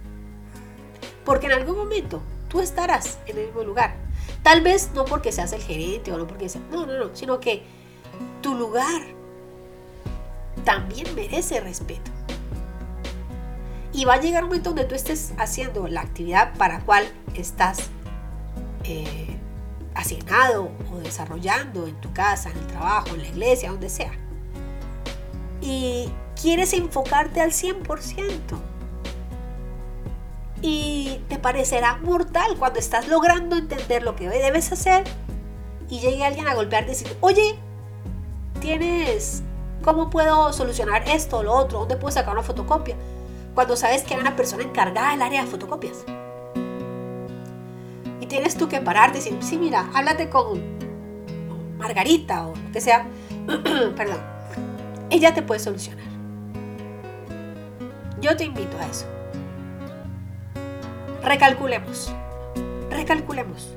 Porque en algún momento tú estarás en el mismo lugar. Tal vez no porque seas el gerente o no porque seas... No, no, no. Sino que tu lugar también merece respeto. Y va a llegar un momento donde tú estés haciendo la actividad para cual estás eh, asignado o desarrollando en tu casa, en el trabajo, en la iglesia, donde sea y quieres enfocarte al 100%. Y te parecerá mortal cuando estás logrando entender lo que debes hacer y llegue alguien a golpearte y decir, oye, tienes ¿Cómo puedo solucionar esto o lo otro? ¿Dónde puedo sacar una fotocopia? Cuando sabes que hay una persona encargada del área de fotocopias. Y tienes tú que pararte y decir, sí, mira, háblate con Margarita o lo que sea. Perdón. Ella te puede solucionar. Yo te invito a eso. Recalculemos. Recalculemos.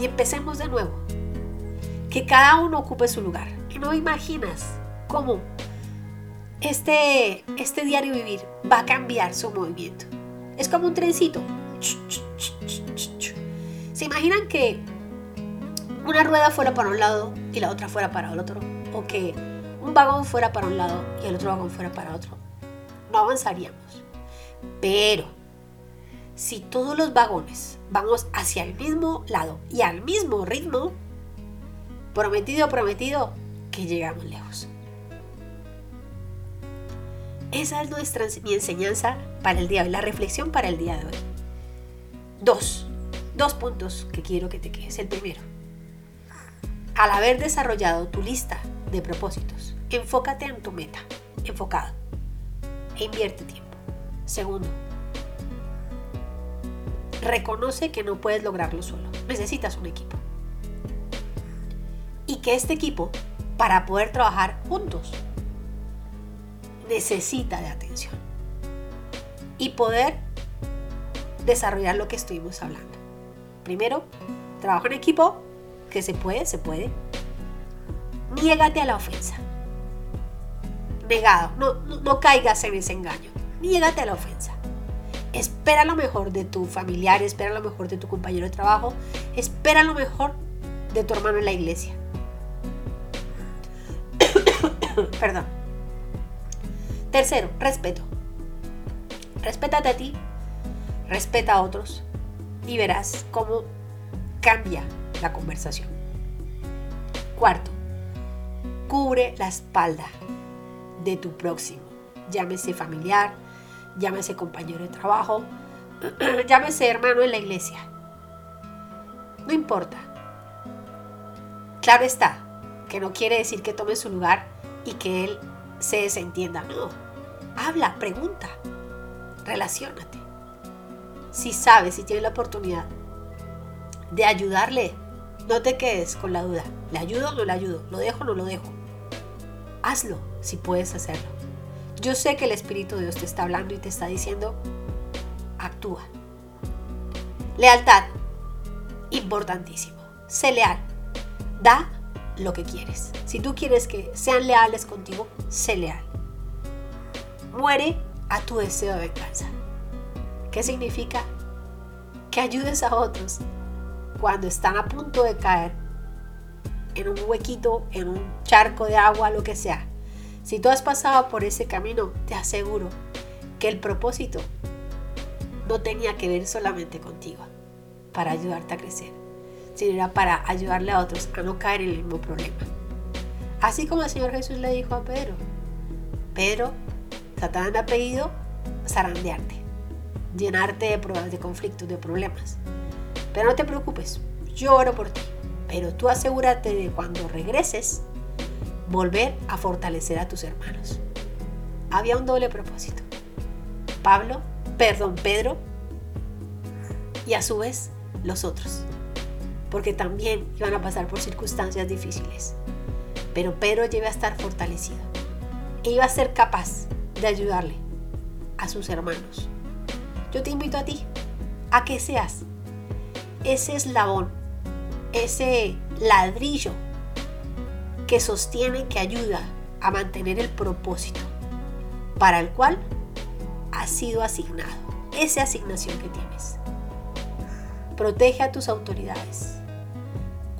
Y empecemos de nuevo. Que cada uno ocupe su lugar. No imaginas cómo este, este diario vivir va a cambiar su movimiento. Es como un trencito. ¿Se imaginan que una rueda fuera para un lado y la otra fuera para el otro? ¿O que un vagón fuera para un lado y el otro vagón fuera para otro? No avanzaríamos. Pero si todos los vagones vamos hacia el mismo lado y al mismo ritmo, prometido, prometido, que llegamos lejos. Esa es nuestra mi enseñanza para el día de hoy, la reflexión para el día de hoy. Dos, dos puntos que quiero que te quedes. El primero, al haber desarrollado tu lista de propósitos, enfócate en tu meta, enfocado, e invierte tiempo. Segundo, reconoce que no puedes lograrlo solo, necesitas un equipo. Y que este equipo, para poder trabajar juntos, necesita de atención y poder desarrollar lo que estuvimos hablando. Primero, trabajo en equipo, que se puede, se puede. Niégate a la ofensa. Negado, no, no, caigas en ese engaño. Niégate a la ofensa. Espera lo mejor de tu familiar, espera lo mejor de tu compañero de trabajo, espera lo mejor de tu hermano en la iglesia. Perdón. Tercero, respeto. Respétate a ti, respeta a otros y verás cómo cambia la conversación. Cuarto, cubre la espalda de tu próximo, llámese familiar, llámese compañero de trabajo, llámese hermano en la iglesia. No importa. Claro está, que no quiere decir que tome su lugar y que él se desentienda. No, habla, pregunta, relacionate. Si sabes, si tienes la oportunidad de ayudarle, no te quedes con la duda. ¿Le ayudo o no le ayudo? ¿Lo dejo o no lo dejo? Hazlo si puedes hacerlo. Yo sé que el Espíritu de Dios te está hablando y te está diciendo, actúa. Lealtad, importantísimo. Sé leal. Da lo que quieres. Si tú quieres que sean leales contigo, sé leal. Muere a tu deseo de venganza. ¿Qué significa? Que ayudes a otros cuando están a punto de caer en un huequito, en un charco de agua, lo que sea. Si tú has pasado por ese camino, te aseguro que el propósito no tenía que ver solamente contigo para ayudarte a crecer sino era para ayudarle a otros a no caer en el mismo problema. Así como el Señor Jesús le dijo a Pedro, Pedro, Satanás ha pedido zarandearte, llenarte de pruebas, de conflictos, de problemas. Pero no te preocupes, yo oro por ti. Pero tú asegúrate de cuando regreses, volver a fortalecer a tus hermanos. Había un doble propósito. Pablo, perdón, Pedro, y a su vez los otros porque también iban a pasar por circunstancias difíciles. Pero Pedro iba a estar fortalecido e iba a ser capaz de ayudarle a sus hermanos. Yo te invito a ti a que seas ese eslabón, ese ladrillo que sostiene, que ayuda a mantener el propósito para el cual has sido asignado, esa asignación que tienes. Protege a tus autoridades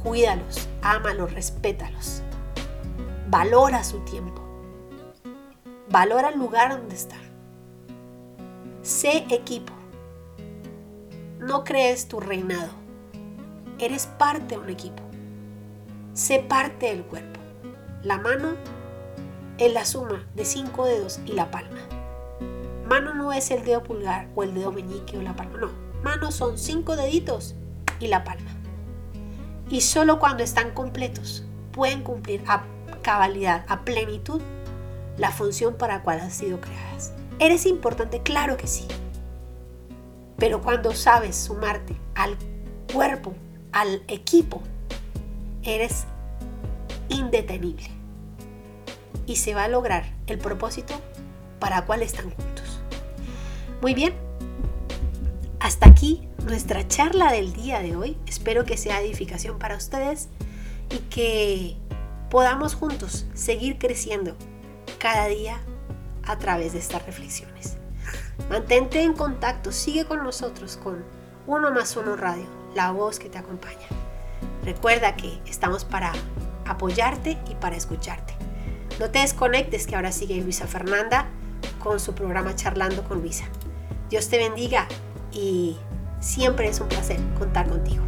Cuídalos, ámalos, respétalos. Valora su tiempo. Valora el lugar donde están. Sé equipo. No crees tu reinado. Eres parte de un equipo. Sé parte del cuerpo. La mano es la suma de cinco dedos y la palma. Mano no es el dedo pulgar o el dedo meñique o la palma, no. Mano son cinco deditos y la palma y solo cuando están completos pueden cumplir cabalidad, a plenitud, la función para la cual has sido creadas. ¿Eres importante? Claro que sí. Pero cuando sabes sumarte al cuerpo, al equipo, eres indetenible. Y se va a lograr el propósito para cual están juntos. Muy bien. Hasta aquí nuestra charla del día de hoy. Espero que sea edificación para ustedes y que podamos juntos seguir creciendo cada día a través de estas reflexiones. Mantente en contacto, sigue con nosotros con Uno más Uno Radio, la voz que te acompaña. Recuerda que estamos para apoyarte y para escucharte. No te desconectes que ahora sigue Luisa Fernanda con su programa Charlando con Luisa. Dios te bendiga y siempre es un placer contar contigo.